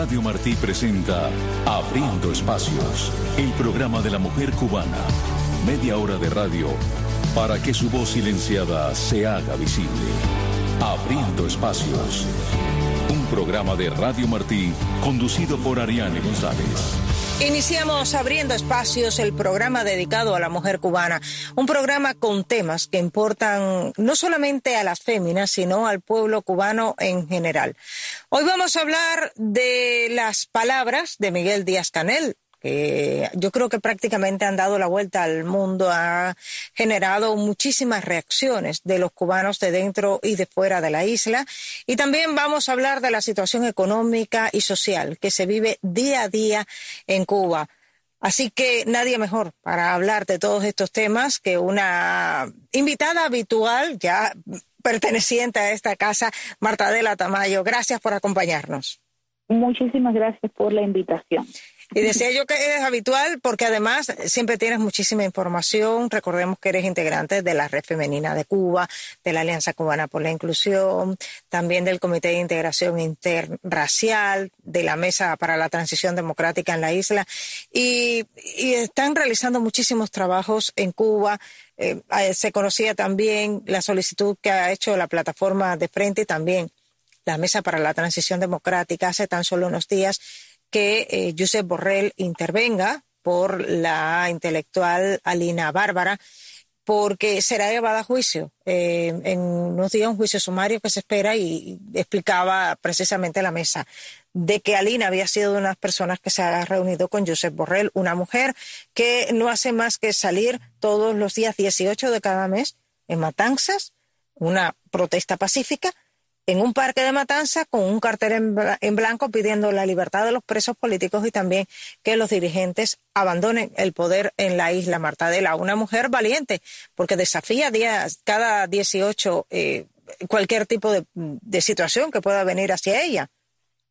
Radio Martí presenta Abriendo Espacios, el programa de la mujer cubana. Media hora de radio para que su voz silenciada se haga visible. Abriendo Espacios. Un programa de Radio Martí conducido por Ariane González. Iniciamos abriendo espacios el programa dedicado a la mujer cubana, un programa con temas que importan no solamente a las féminas, sino al pueblo cubano en general. Hoy vamos a hablar de las palabras de Miguel Díaz Canel, que yo creo que prácticamente han dado la vuelta al mundo, ha generado muchísimas reacciones de los cubanos de dentro y de fuera de la isla. Y también vamos a hablar de la situación económica y social que se vive día a día en Cuba. Así que nadie mejor para hablar de todos estos temas que una invitada habitual, ya perteneciente a esta casa, Marta Dela Tamayo. Gracias por acompañarnos. Muchísimas gracias por la invitación. Y decía yo que eres habitual porque además siempre tienes muchísima información. Recordemos que eres integrante de la Red Femenina de Cuba, de la Alianza Cubana por la Inclusión, también del Comité de Integración Interracial, de la Mesa para la Transición Democrática en la isla. Y, están realizando muchísimos trabajos en Cuba. Eh, eh, se conocía también la solicitud que ha hecho la plataforma de frente y también la Mesa para la Transición Democrática hace tan solo unos días que eh, Josep Borrell intervenga por la intelectual Alina Bárbara, porque será llevada a juicio. Eh, en unos días un juicio sumario que se espera y explicaba precisamente la mesa de que Alina había sido de unas personas que se ha reunido con Josep Borrell, una mujer que no hace más que salir todos los días 18 de cada mes en Matanzas, una protesta pacífica, en un parque de Matanza con un cartel en, blanco pidiendo la libertad de los presos políticos y también que los dirigentes abandonen el poder en la isla Martadela. Una mujer valiente porque desafía cada 18 eh, cualquier tipo de situación que pueda venir hacia ella.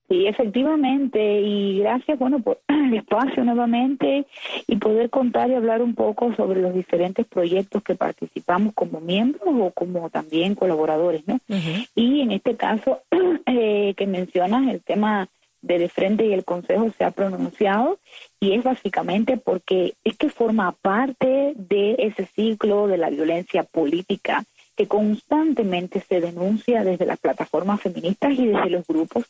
Sí, efectivamente, y gracias, bueno, por el espacio nuevamente y poder contar y hablar un poco sobre los diferentes proyectos que participamos como miembros o como también colaboradores, ¿no? Y en este caso eh, que mencionas, el tema de De Frente y el Consejo se ha pronunciado y es básicamente porque es que forma parte de ese ciclo de la violencia política que constantemente se denuncia desde las plataformas feministas y desde los grupos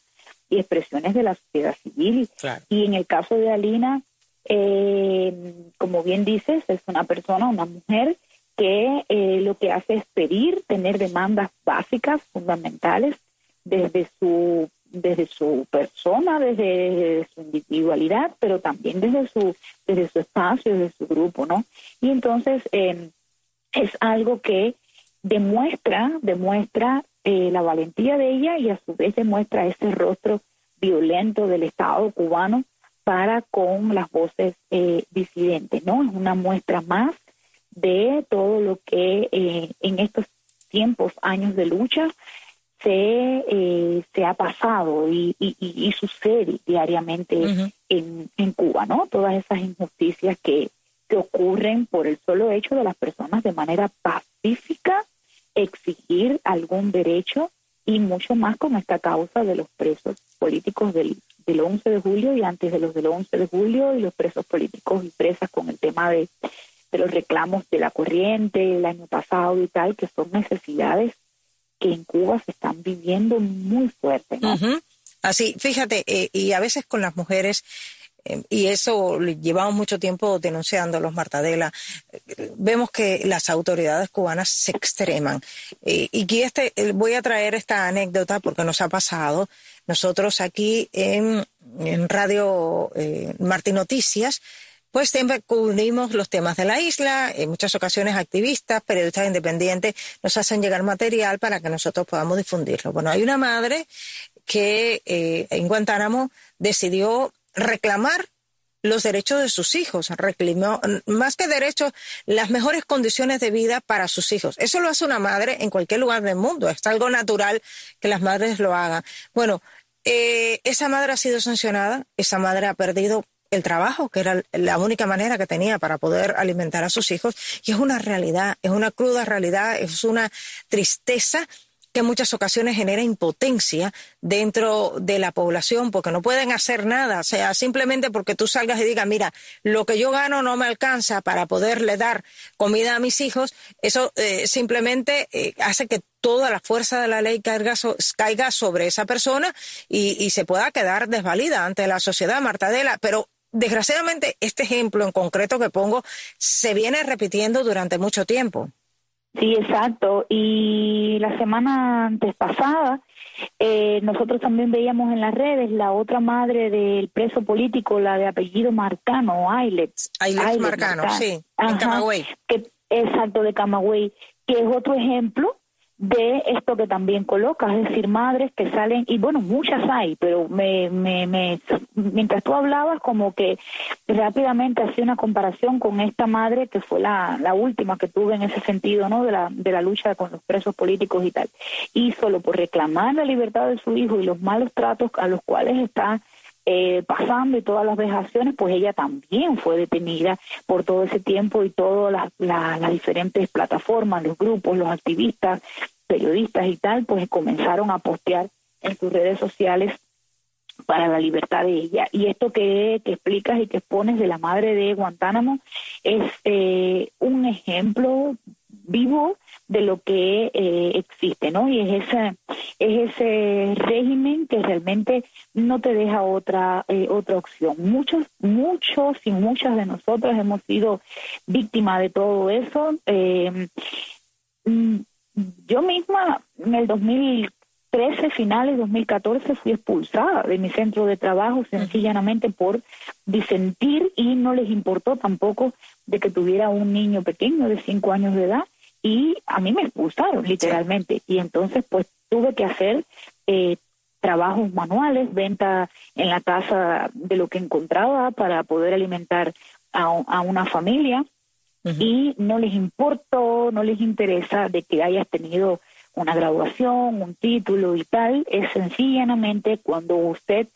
y expresiones de la sociedad civil. Y en el caso de Alina, eh, como bien dices, es una persona, una mujer que eh, lo que hace es pedir, tener demandas básicas, fundamentales, desde su desde su persona, desde, su individualidad, pero también desde su desde su espacio, desde su grupo, ¿no? Y entonces eh, es algo que demuestra demuestra eh, la valentía de ella y a su vez demuestra ese rostro violento del Estado cubano para con las voces eh, disidentes, ¿no? Es una muestra más de todo lo que eh, en estos tiempos, años de lucha, se, se ha pasado y, y, sucede diariamente en, en Cuba, ¿no? Todas esas injusticias que, que ocurren por el solo hecho de las personas de manera pacífica exigir algún derecho y mucho más con esta causa de los presos políticos del, del 11 de julio y antes de los del 11 de julio y los presos políticos y presas con el tema de, de los reclamos de la corriente el año pasado y tal, que son necesidades que en Cuba se están viviendo muy fuerte. Así, fíjate, eh, y a veces con las mujeres y eso llevamos mucho tiempo denunciando los Martadela. Vemos que las autoridades cubanas se extreman. y este, eh, voy a traer esta anécdota porque nos ha pasado. Nosotros aquí en, Radio eh, Martín Noticias, pues siempre cubrimos los temas de la isla, en muchas ocasiones activistas, periodistas independientes nos hacen llegar material para que nosotros podamos difundirlo. Bueno, hay una madre que eh, en Guantánamo decidió reclamar los derechos de sus hijos, reclamó, más que derechos, las mejores condiciones de vida para sus hijos. Eso lo hace una madre en cualquier lugar del mundo, es algo natural que las madres lo hagan. Bueno, eh, esa madre ha sido sancionada, esa madre ha perdido el trabajo, que era la única manera que tenía para poder alimentar a sus hijos, y es una realidad, es una cruda realidad, es una tristeza que muchas ocasiones genera impotencia dentro de la población porque no pueden hacer nada, o sea, simplemente porque tú salgas y digas, mira, lo que yo gano no me alcanza para poderle dar comida a mis hijos, eso eh, simplemente eh, hace que toda la fuerza de la ley caiga, caiga sobre esa persona y, y, se pueda quedar desvalida ante la sociedad, Martadela. Pero desgraciadamente este ejemplo en concreto que pongo se viene repitiendo durante mucho tiempo. Sí, exacto. Y la semana antes pasada, eh, nosotros también veíamos en las redes la otra madre del preso político, la de apellido Marcano, Ailet. Ailet, Marcano, sí, en Camagüey. exacto, de Camagüey, que es otro ejemplo de esto que también colocas, es decir, madres que salen, y bueno, muchas hay, pero me, me, me, mientras tú hablabas, como que rápidamente hacía una comparación con esta madre que fue la, la última que tuve en ese sentido, ¿no? De la, de la lucha con los presos políticos y tal. Y solo por reclamar la libertad de su hijo y los malos tratos a los cuales está eh, pasando y todas las vejaciones, pues ella también fue detenida por todo ese tiempo y todas las, diferentes plataformas, los grupos, los activistas, periodistas y tal, pues comenzaron a postear en sus redes sociales para la libertad de ella. Y esto que, que explicas y que expones de la madre de Guantánamo es eh, un ejemplo vivo de lo que eh, existe, ¿no? Y es ese, es ese régimen que realmente no te deja otra, eh, otra opción. Muchos, muchos y muchas de nosotros hemos sido víctimas de todo eso. Eh, mm, yo misma en el 2013, finales 2014, fui expulsada de mi centro de trabajo sencillamente por disentir y no les importó tampoco de que tuviera un niño pequeño de cinco años de edad y a mí me expulsaron literalmente y entonces pues tuve que hacer eh, trabajos manuales, venta en la casa de lo que encontraba para poder alimentar a, una familia. Y no les importó, no les interesa de que hayas tenido una graduación, un título y tal, es sencillamente cuando usted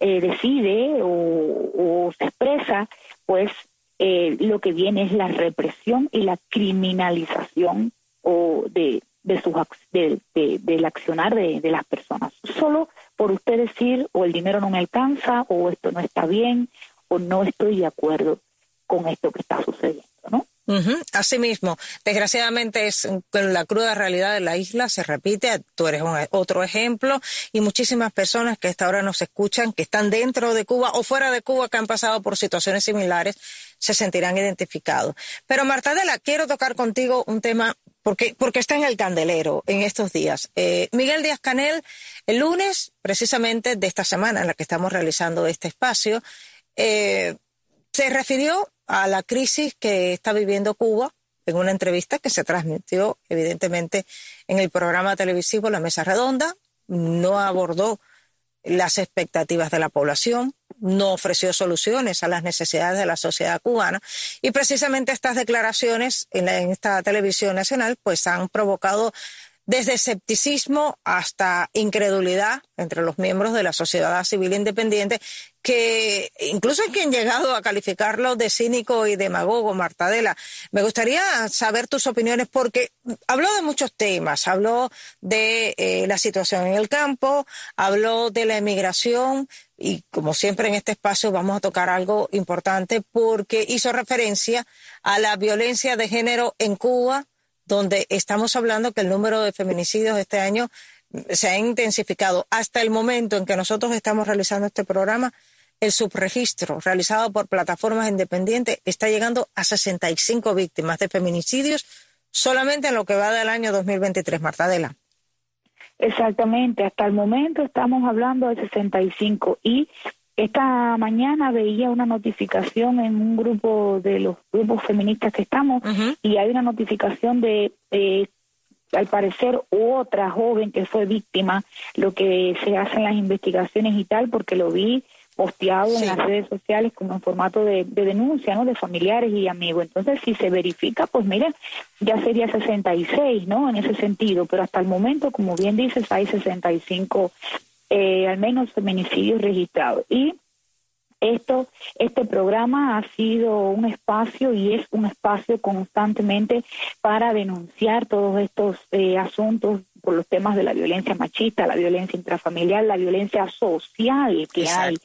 eh, decide o, o se expresa, pues eh, lo que viene es la represión y la criminalización o de, de, sus, de, del accionar de, de las personas. Solo por usted decir o el dinero no me alcanza o esto no está bien o no estoy de acuerdo con esto que está sucediendo, ¿no? Uh Asimismo, desgraciadamente es la cruda realidad de la isla se repite. Tú eres un, otro ejemplo y muchísimas personas que hasta ahora nos escuchan, que están dentro de Cuba o fuera de Cuba, que han pasado por situaciones similares, se sentirán identificados. Pero Marta Martadela, quiero tocar contigo un tema porque, porque está en el candelero en estos días. Eh, Miguel Díaz Canel, el lunes, precisamente de esta semana en la que estamos realizando este espacio, eh, se refirió a la crisis que está viviendo Cuba en una entrevista que se transmitió evidentemente en el programa televisivo La Mesa Redonda. No abordó las expectativas de la población, no ofreció soluciones a las necesidades de la sociedad cubana y precisamente estas declaraciones en, en esta televisión nacional pues han provocado desde escepticismo hasta incredulidad entre los miembros de la sociedad civil independiente, que incluso hay quien llegado a calificarlo de cínico y demagogo, Martadela. Me gustaría saber tus opiniones porque habló de muchos temas, habló de eh, la situación en el campo, habló de la emigración y como siempre en este espacio vamos a tocar algo importante porque hizo referencia a la violencia de género en Cuba, donde estamos hablando que el número de feminicidios este año se ha intensificado. Hasta el momento en que nosotros estamos realizando este programa, el subregistro realizado por plataformas independientes está llegando a 65 víctimas de feminicidios solamente en lo que va del año 2023, Martadela. Exactamente, hasta el momento estamos hablando de 65 y esta mañana veía una notificación en un grupo de los grupos feministas que estamos y hay una notificación de, al parecer, otra joven que fue víctima, lo que se hace en las investigaciones y tal, porque lo vi posteado en las redes sociales como en formato de, denuncia, ¿no? De familiares y amigos. Entonces, si se verifica, pues mira, ya sería 66, ¿no? En ese sentido, pero hasta el momento, como bien dices, hay 65 eh, al menos feminicidios registrados. Y esto, este programa ha sido un espacio y es un espacio constantemente para denunciar todos estos eh, asuntos por los temas de la violencia machista, la violencia intrafamiliar, la violencia social que hay,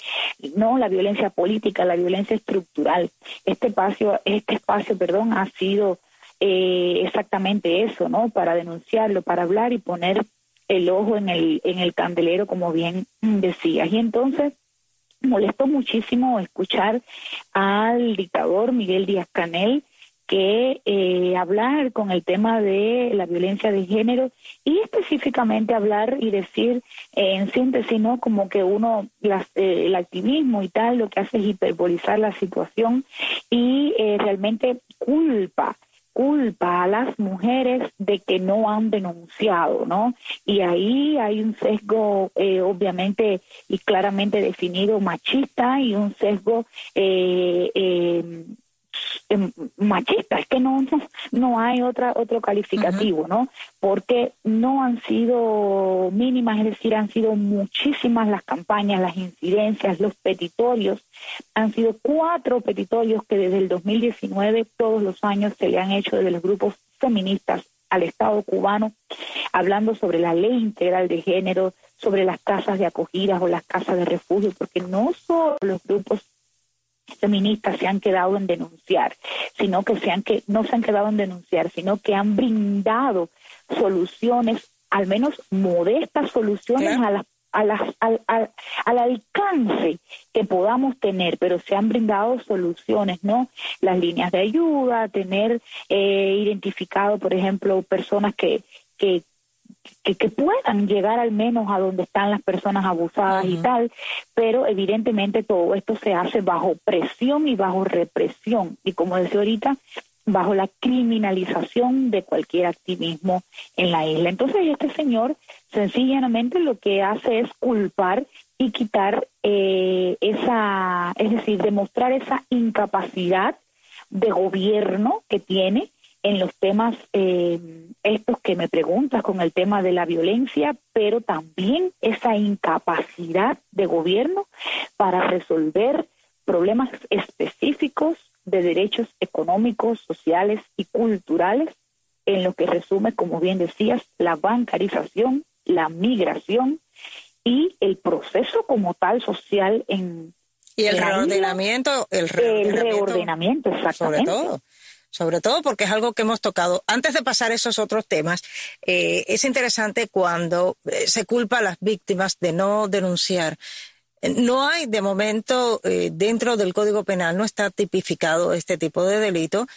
no la violencia política, la violencia estructural. Este espacio, este espacio, perdón, ha sido eh, exactamente eso, ¿no? Para denunciarlo, para hablar y poner el ojo en el en el candelero, como bien decías. Y entonces molestó muchísimo escuchar al dictador Miguel Díaz Canel que eh, hablar con el tema de la violencia de género y específicamente hablar y decir eh, en síntesis, ¿no? Como que uno, las, eh, el activismo y tal, lo que hace es hiperbolizar la situación y realmente culpa culpa a las mujeres de que no han denunciado, ¿no? Y ahí hay un sesgo eh, obviamente y claramente definido machista y un sesgo eh, eh, machista, es que no, no, hay otra, otro calificativo, ¿no? Porque no han sido mínimas, es decir, han sido muchísimas las campañas, las incidencias, los petitorios. Han sido cuatro petitorios que desde el 2019 todos los años se le han hecho desde los grupos feministas al Estado cubano, hablando sobre la ley integral de género, sobre las casas de acogida o las casas de refugio, porque no solo los grupos feministas se han quedado en denunciar, sino que se han que no se han quedado en denunciar, sino que han brindado soluciones, al menos modestas soluciones a las a las, al, al, alcance que podamos tener, pero se han brindado soluciones, ¿no? Las líneas de ayuda, tener eh, identificado, por ejemplo, personas que, que, que, que, puedan llegar al menos a donde están las personas abusadas y tal, pero evidentemente todo esto se hace bajo presión y bajo represión y como decía ahorita, bajo la criminalización de cualquier activismo en la isla. Entonces este señor sencillamente lo que hace es culpar y quitar eh, esa, es decir, demostrar esa incapacidad de gobierno que tiene en los temas eh, estos que me preguntas con el tema de la violencia, pero también esa incapacidad de gobierno para resolver problemas específicos de derechos económicos, sociales y culturales, en lo que resume, como bien decías, la bancarización, la migración y el proceso como tal social en... Y el reordenamiento, el reordenamiento, el reordenamiento exactamente. Sobre todo sobre todo porque es algo que hemos tocado. Antes de pasar a esos otros temas, eh, es interesante cuando eh, se culpa a las víctimas de no denunciar. No hay, de momento, eh, dentro del Código Penal, no está tipificado este tipo de delito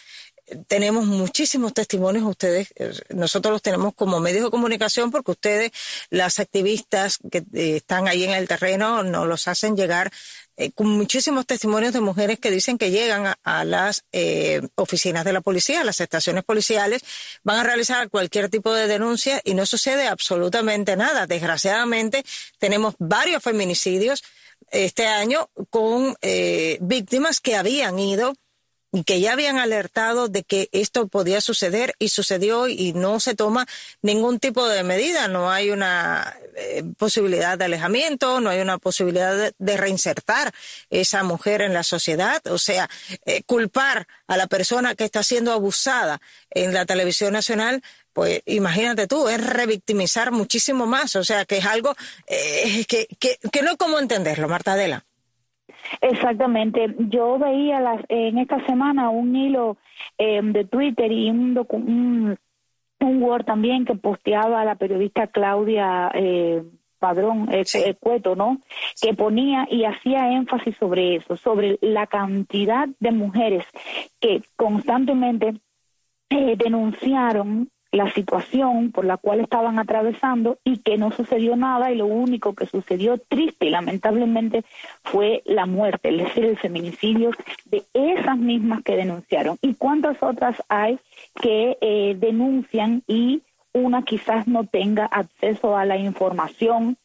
tenemos muchísimos testimonios ustedes, nosotros los tenemos como medios de comunicación porque ustedes, las activistas que están ahí en el terreno, nos los hacen llegar eh, con muchísimos testimonios de mujeres que dicen que llegan a, las eh, oficinas de la policía, a las estaciones policiales, van a realizar cualquier tipo de denuncia y no sucede absolutamente nada. Desgraciadamente, tenemos varios feminicidios este año con eh, víctimas que habían ido que ya habían alertado de que esto podía suceder y sucedió y no se toma ningún tipo de medida, no hay una eh, posibilidad de alejamiento, no hay una posibilidad de, reinsertar esa mujer en la sociedad, o sea, eh, culpar a la persona que está siendo abusada en la televisión nacional pues imagínate tú, es revictimizar muchísimo más, o sea, que es algo eh, que, que, que no es como entenderlo, Marta Adela. Exactamente. Yo veía las, en esta semana un hilo eh, de Twitter y un, un, un, Word también que posteaba la periodista Claudia eh, Padrón eh, eh, Cueto, ¿no? Que ponía y hacía énfasis sobre eso, sobre la cantidad de mujeres que constantemente denunciaron la situación por la cual estaban atravesando y que no sucedió nada y lo único que sucedió triste y lamentablemente fue la muerte, es decir, el feminicidio de esas mismas que denunciaron. ¿Y cuántas otras hay que eh, denuncian y una quizás no tenga acceso a la información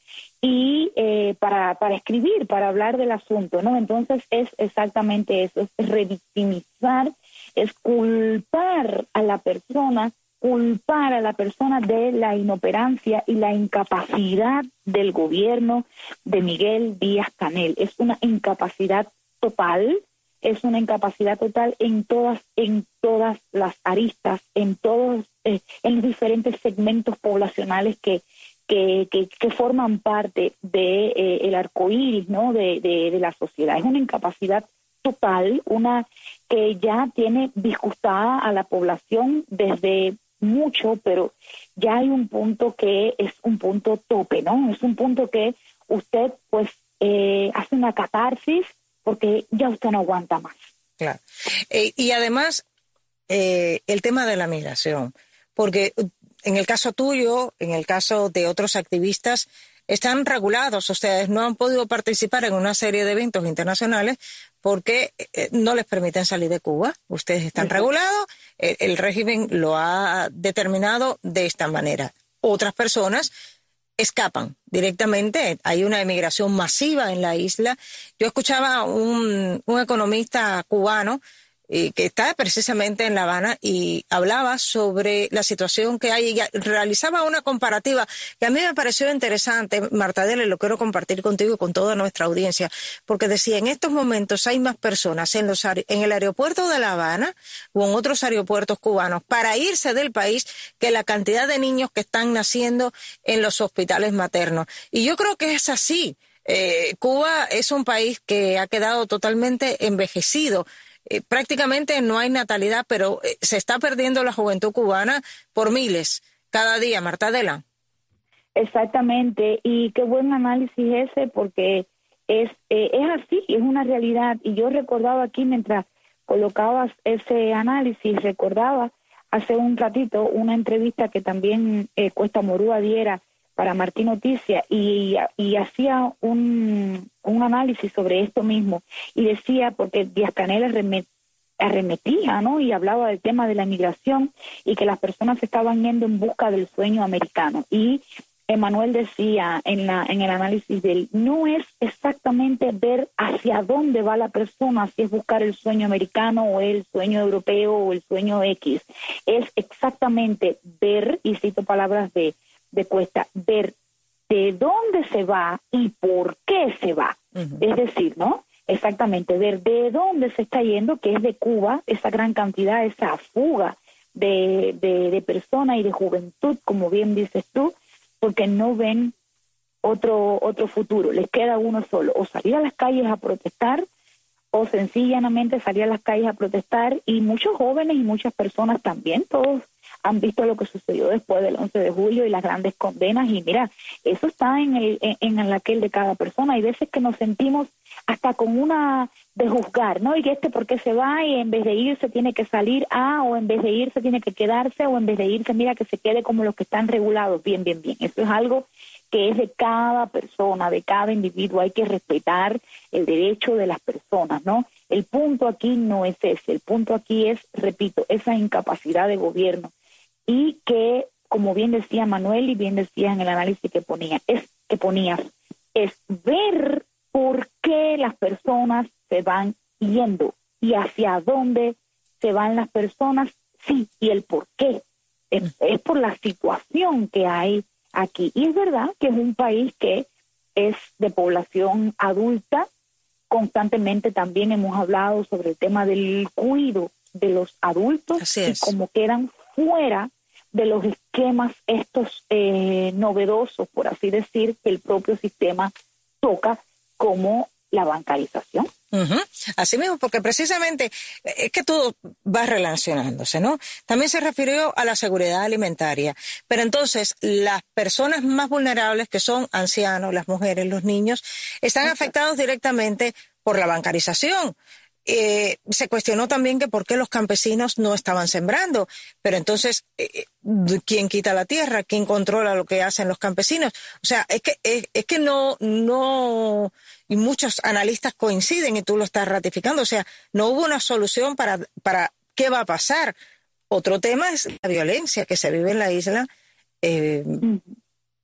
y eh, para, para escribir, para hablar del asunto, ¿no? Entonces es exactamente eso, es revictimizar, es culpar a la persona culpar a la persona de la inoperancia y la incapacidad del gobierno de Miguel Díaz Canel. Es una incapacidad total es una incapacidad total en todas, en todas las aristas, en todos, eh, en los diferentes segmentos poblacionales que, que, que, forman parte de eh, el arco iris, ¿no? De, de, de la sociedad. Es una incapacidad total, una que ya tiene disgustada a la población desde mucho, pero ya hay un punto que es un punto tope, ¿no? Es un punto que usted pues eh, hace una catarsis porque ya usted no aguanta más. Claro. Eh, y además, eh, el tema de la migración, porque en el caso tuyo, en el caso de otros activistas, están regulados, ustedes no han podido participar en una serie de eventos internacionales porque no les permiten salir de Cuba. Ustedes están regulados, el régimen lo ha determinado de esta manera. Otras personas escapan directamente. Hay una emigración masiva en la isla. Yo escuchaba un, un economista cubano eh, que está precisamente en La Habana y hablaba sobre la situación que hay y realizaba una comparativa que a mí me pareció interesante, Marta Dele, lo quiero compartir contigo y con toda nuestra audiencia, porque decía, en estos momentos hay más personas en, los, en el aeropuerto de La Habana o en otros aeropuertos cubanos para irse del país que la cantidad de niños que están naciendo en los hospitales maternos. Y yo creo que es así. Eh, Cuba es un país que ha quedado totalmente envejecido eh, prácticamente no hay natalidad, pero eh, se está perdiendo la juventud cubana por miles cada día, Marta Adela. Exactamente, y qué buen análisis ese, porque es, eh, es así, es una realidad. Y yo recordaba aquí mientras colocabas ese análisis, recordaba hace un ratito una entrevista que también Cuesta Morúa diera para Martín Noticia y, y hacía un, un, análisis sobre esto mismo y decía, porque Díaz Canel arremetía, ¿no? Y hablaba del tema de la migración y que las personas estaban yendo en busca del sueño americano. Y Emanuel decía en, la, en el análisis de él, no es exactamente ver hacia dónde va la persona, si es buscar el sueño americano o el sueño europeo o el sueño X, es exactamente ver, y cito palabras de de Cuesta ver de dónde se va y por qué se va. Es decir, ¿no? Exactamente, ver de dónde se está yendo, que es de Cuba, esa gran cantidad, esa fuga de, de, de personas y de juventud, como bien dices tú, porque no ven otro, otro futuro, les queda uno solo, o salir a las calles a protestar, o sencillamente salir a las calles a protestar, y muchos jóvenes y muchas personas también, todos han visto lo que sucedió después del 11 de julio y las grandes condenas y mira, eso está en el en, en aquel de cada persona. Hay veces que nos sentimos hasta con una de juzgar, ¿no? Y este por qué se va y en vez de irse tiene que salir a o en vez de irse tiene que quedarse o en vez de irse mira que se quede como los que están regulados. Bien, bien, bien. Eso es algo que es de cada persona, de cada individuo. Hay que respetar el derecho de las personas, ¿no? El punto aquí no es ese, el punto aquí es, repito, esa incapacidad de gobierno y que, como bien decía Manuel y bien decía en el análisis que ponía, es que ponías, es ver por qué las personas se van yendo y hacia dónde se van las personas, sí, y el por qué. Es, es por la situación que hay aquí. Y es verdad que es un país que es de población adulta. Constantemente también hemos hablado sobre el tema del cuidado de los adultos y cómo quedan fuera de los esquemas estos eh, novedosos, por así decir, que el propio sistema toca como la bancarización. Así mismo, porque precisamente eh, es que todo va relacionándose, ¿no? También se refirió a la seguridad alimentaria, pero entonces las personas más vulnerables, que son ancianos, las mujeres, los niños, están afectados directamente por la bancarización. Eh, se cuestionó también que por qué los campesinos no estaban sembrando, pero entonces, eh, eh, ¿quién quita la tierra? ¿Quién controla lo que hacen los campesinos? O sea, es que, es, que no, no, y muchos analistas coinciden y tú lo estás ratificando, o sea, no hubo una solución para, para qué va a pasar. Otro tema es la violencia que se vive en la isla. Eh,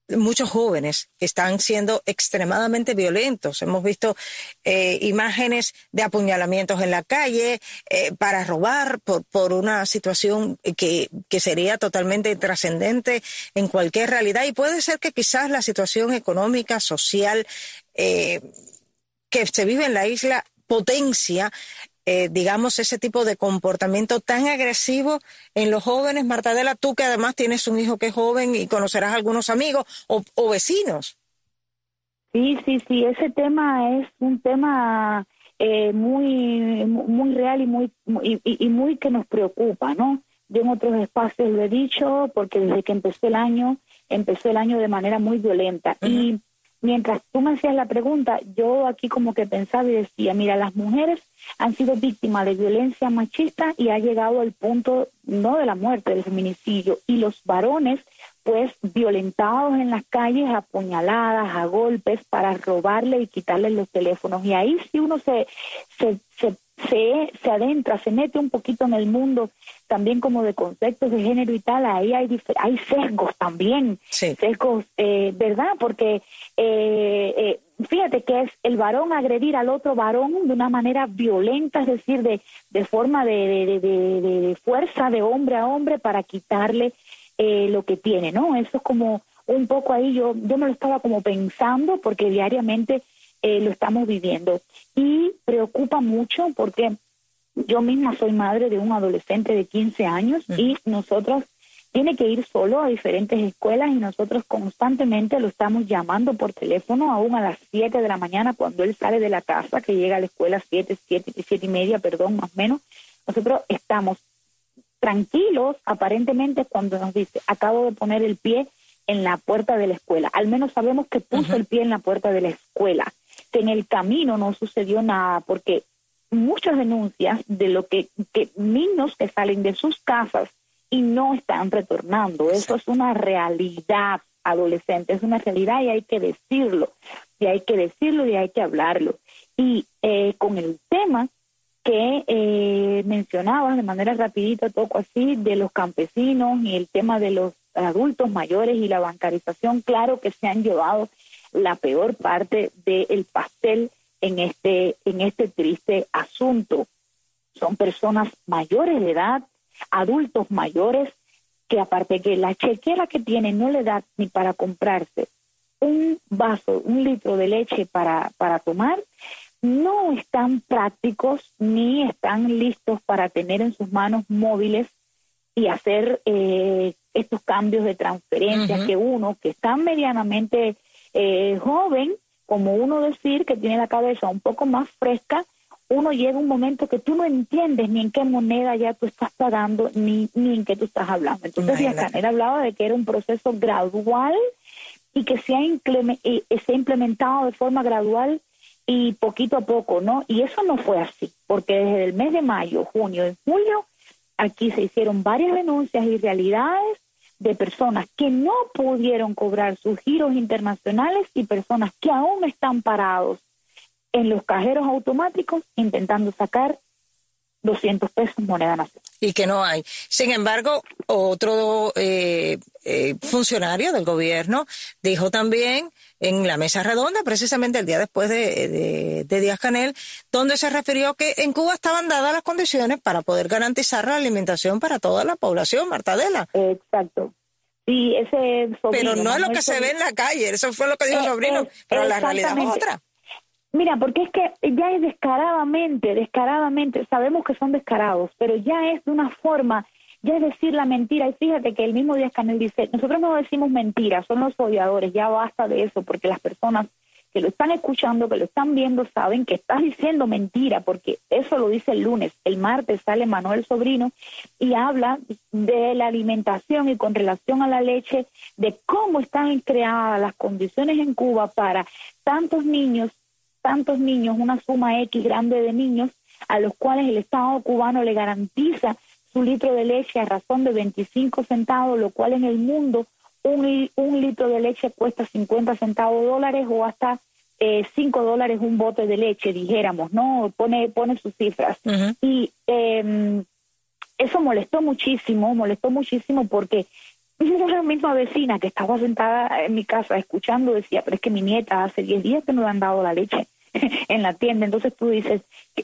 muchos jóvenes están siendo extremadamente violentos. Hemos visto eh, imágenes de apuñalamientos en la calle eh, para robar por, por una situación que, que sería totalmente trascendente en cualquier realidad. Y puede ser que quizás la situación económica, social eh, que se vive en la isla potencia eh, digamos, ese tipo de comportamiento tan agresivo en los jóvenes? Martadela, tú que además tienes un hijo que es joven y conocerás algunos amigos o, vecinos. Sí, sí, sí, ese tema es un tema eh, muy, muy real y muy, y, y muy que nos preocupa, ¿no? Yo en otros espacios lo he dicho, porque desde que empezó el año, empezó el año de manera muy violenta. Y mientras tú me hacías la pregunta, yo aquí como que pensaba y decía, mira, las mujeres han sido víctimas de violencia machista y ha llegado al punto no de la muerte, del feminicidio, y los varones pues violentados en las calles, apuñaladas, a golpes para robarle y quitarle los teléfonos. Y ahí si uno se, se, se se, se adentra, se mete un poquito en el mundo también como de conceptos de género y tal, ahí hay, hay sesgos también, sesgos, eh, ¿verdad? Porque eh, eh, fíjate que es el varón agredir al otro varón de una manera violenta, es decir, de, de forma de, de, de, fuerza de hombre a hombre para quitarle lo que tiene, ¿no? Eso es como un poco ahí, yo, yo me lo estaba como pensando porque diariamente eh, lo estamos viviendo. Y preocupa mucho porque yo misma soy madre de un adolescente de 15 años y nosotros tiene que ir solo a diferentes escuelas y nosotros constantemente lo estamos llamando por teléfono aún a las 7 de la mañana cuando él sale de la casa, que llega a la escuela 7, 7, 7 y media, perdón, más o menos. Nosotros estamos tranquilos aparentemente cuando nos dice, acabo de poner el pie en la puerta de la escuela. Al menos sabemos que puso el pie en la puerta de la escuela en el camino no sucedió nada, porque muchas denuncias de lo que, niños que salen de sus casas y no están retornando. Eso es una realidad adolescente, es una realidad y hay que decirlo, y hay que decirlo y hay que hablarlo. Y eh, con el tema que eh, mencionabas de manera rapidita, toco así, de los campesinos y el tema de los adultos mayores y la bancarización, claro que se han llevado la peor parte del pastel en este, en este triste asunto. Son personas mayores de edad, adultos mayores, que aparte que la chequera que tienen no le da ni para comprarse un vaso, un litro de leche para, para tomar, no están prácticos ni están listos para tener en sus manos móviles y hacer eh, estos cambios de transferencia que uno, que está medianamente eh, joven, como uno decir que tiene la cabeza un poco más fresca, uno llega un momento que tú no entiendes ni en qué moneda ya tú estás pagando, ni, ni en qué tú estás hablando. Entonces, Díaz hablaba de que era un proceso gradual y que se ha, se ha implementado de forma gradual y poquito a poco, ¿no? Y eso no fue así, porque desde el mes de mayo, junio y julio, aquí se hicieron varias denuncias y realidades de personas que no pudieron cobrar sus giros internacionales y personas que aún están parados en los cajeros automáticos intentando sacar 200 pesos moneda nacional. Y que no hay. Sin embargo, otro eh, eh, funcionario del gobierno dijo también en la mesa redonda, precisamente el día después de, de, Díaz Canel, donde se refirió que en Cuba estaban dadas las condiciones para poder garantizar la alimentación para toda la población, Martadela. Exacto. Sí, ese Pero no es lo que se ve en la calle, eso fue lo que dijo el eh, sobrino, pero la realidad es otra. Mira, porque es que ya es descaradamente, descaradamente, sabemos que son descarados, pero ya es de una forma, ya es decir la mentira. Y fíjate que el mismo Díaz Canel dice, nosotros no decimos mentiras, son los odiadores, ya basta de eso, porque las personas que lo están escuchando, que lo están viendo, saben que estás diciendo mentira, porque eso lo dice el lunes. El martes sale Manuel Sobrino y habla de la alimentación y con relación a la leche, de cómo están creadas las condiciones en Cuba para tantos niños tantos niños, una suma X grande de niños, a los cuales el Estado cubano le garantiza su litro de leche a razón de 25 centavos, lo cual en el mundo un, un litro de leche cuesta 50 centavos dólares o hasta eh, 5 dólares un bote de leche, dijéramos, ¿no? Pone, pone sus cifras. Y eh, eso molestó muchísimo, molestó muchísimo porque la misma vecina que estaba sentada en mi casa escuchando decía, pero es que mi nieta hace 10 días que no le han dado la leche. en la tienda. Entonces tú dices, ¿qué,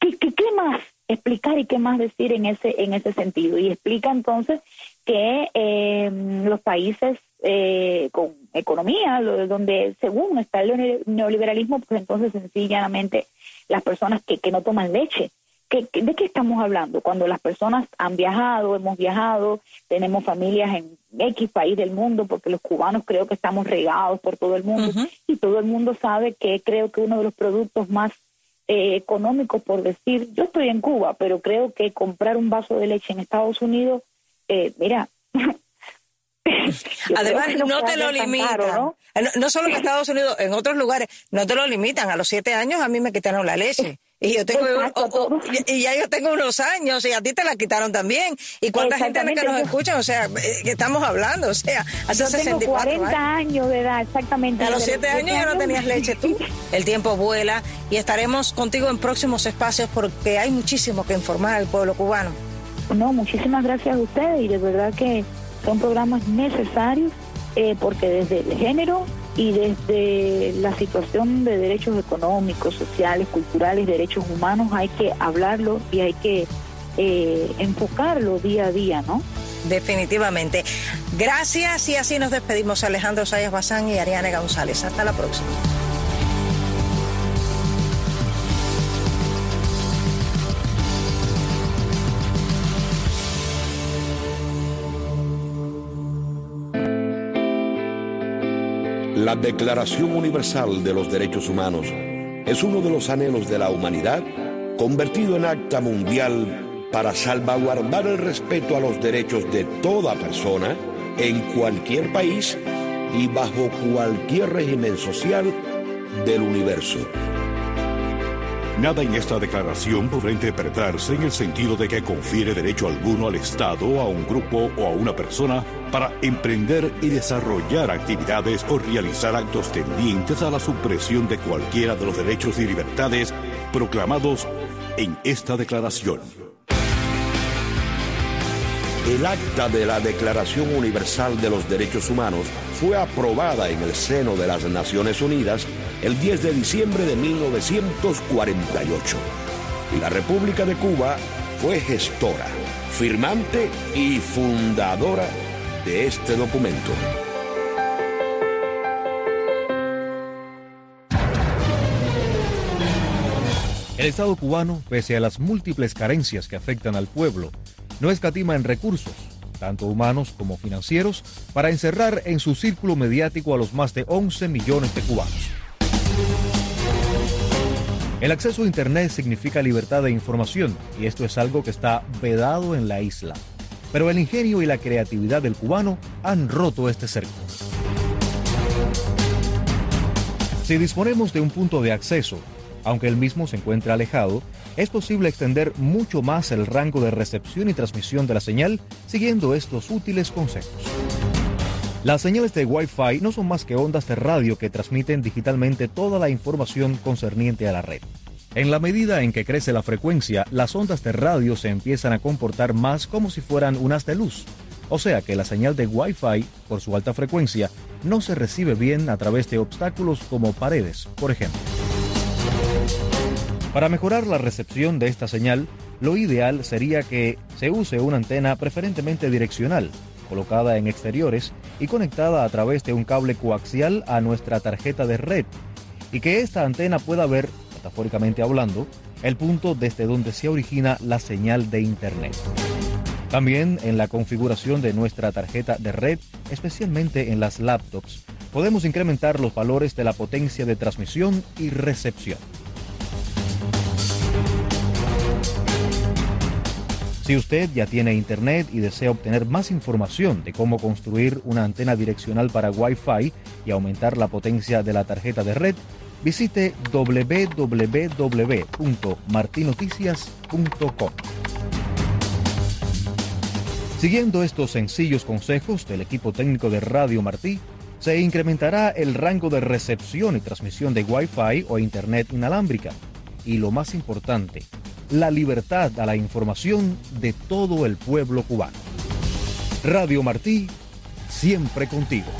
qué, más explicar y qué más decir en ese, en ese sentido? Y explica entonces que eh, los países eh, con economía, donde según está el neoliberalismo, pues entonces sencillamente las personas que, que no toman leche ¿de qué estamos hablando? Cuando las personas han viajado, hemos viajado, tenemos familias en X país del mundo, porque los cubanos creo que estamos regados por todo el mundo y todo el mundo sabe que creo que uno de los productos más eh, económicos, por decir, yo estoy en Cuba, pero creo que comprar un vaso de leche en Estados Unidos, eh, mira, Además, no te lo limitan. Eh, ¿no? solo en Estados Unidos, en otros lugares, no te lo limitan. A los siete años a mí me quitaron la leche. Y yo tengo y ya yo tengo unos años y a ti te la quitaron también. ¿Y cuánta gente que nos escucha? O sea, eh, que estamos hablando, o sea, hace yo tengo 40 años. de edad, exactamente. A los siete años ya no tenías leche tú. El tiempo vuela y estaremos contigo en próximos espacios porque hay muchísimo que informar al pueblo cubano. No, muchísimas gracias a ustedes y de verdad que son programas necesarios eh, porque desde el género y desde la situación de derechos económicos, sociales, culturales, derechos humanos hay que hablarlo y hay que eh, enfocarlo día a día, ¿no? Definitivamente. Gracias y así nos despedimos Alejandro Sayas Bazán y Ariane González. Hasta la próxima. La Declaración Universal de los Derechos Humanos es uno de los anhelos de la humanidad convertido en acta mundial para salvaguardar el respeto a los derechos de toda persona en cualquier país y bajo cualquier régimen social del universo. Nada en esta declaración podrá interpretarse en el sentido de que confiere derecho alguno al Estado, a un grupo o a una persona para emprender y desarrollar actividades o realizar actos tendientes a la supresión de cualquiera de los derechos y libertades proclamados en esta declaración. El acta de la Declaración Universal de los Derechos Humanos fue aprobada en el seno de las Naciones Unidas el 10 de diciembre de 1948. Y la República de Cuba fue gestora, firmante y fundadora de este documento. El Estado cubano, pese a las múltiples carencias que afectan al pueblo, no escatima en recursos, tanto humanos como financieros, para encerrar en su círculo mediático a los más de 11 millones de cubanos. El acceso a Internet significa libertad de información y esto es algo que está vedado en la isla. Pero el ingenio y la creatividad del cubano han roto este cerco. Si disponemos de un punto de acceso, aunque el mismo se encuentre alejado, es posible extender mucho más el rango de recepción y transmisión de la señal siguiendo estos útiles consejos. Las señales de Wi-Fi no son más que ondas de radio que transmiten digitalmente toda la información concerniente a la red. En la medida en que crece la frecuencia, las ondas de radio se empiezan a comportar más como si fueran unas de luz. O sea que la señal de Wi-Fi, por su alta frecuencia, no se recibe bien a través de obstáculos como paredes, por ejemplo. Para mejorar la recepción de esta señal, lo ideal sería que se use una antena preferentemente direccional, colocada en exteriores y conectada a través de un cable coaxial a nuestra tarjeta de red y que esta antena pueda ver, metafóricamente hablando, el punto desde donde se origina la señal de Internet. También en la configuración de nuestra tarjeta de red, especialmente en las laptops, podemos incrementar los valores de la potencia de transmisión y recepción. Si usted ya tiene internet y desea obtener más información de cómo construir una antena direccional para Wi-Fi y aumentar la potencia de la tarjeta de red, visite www.martinoticias.com. Siguiendo estos sencillos consejos del equipo técnico de Radio Martí, se incrementará el rango de recepción y transmisión de Wi-Fi o Internet inalámbrica. Y lo más importante, la libertad a la información de todo el pueblo cubano. Radio Martí, siempre contigo.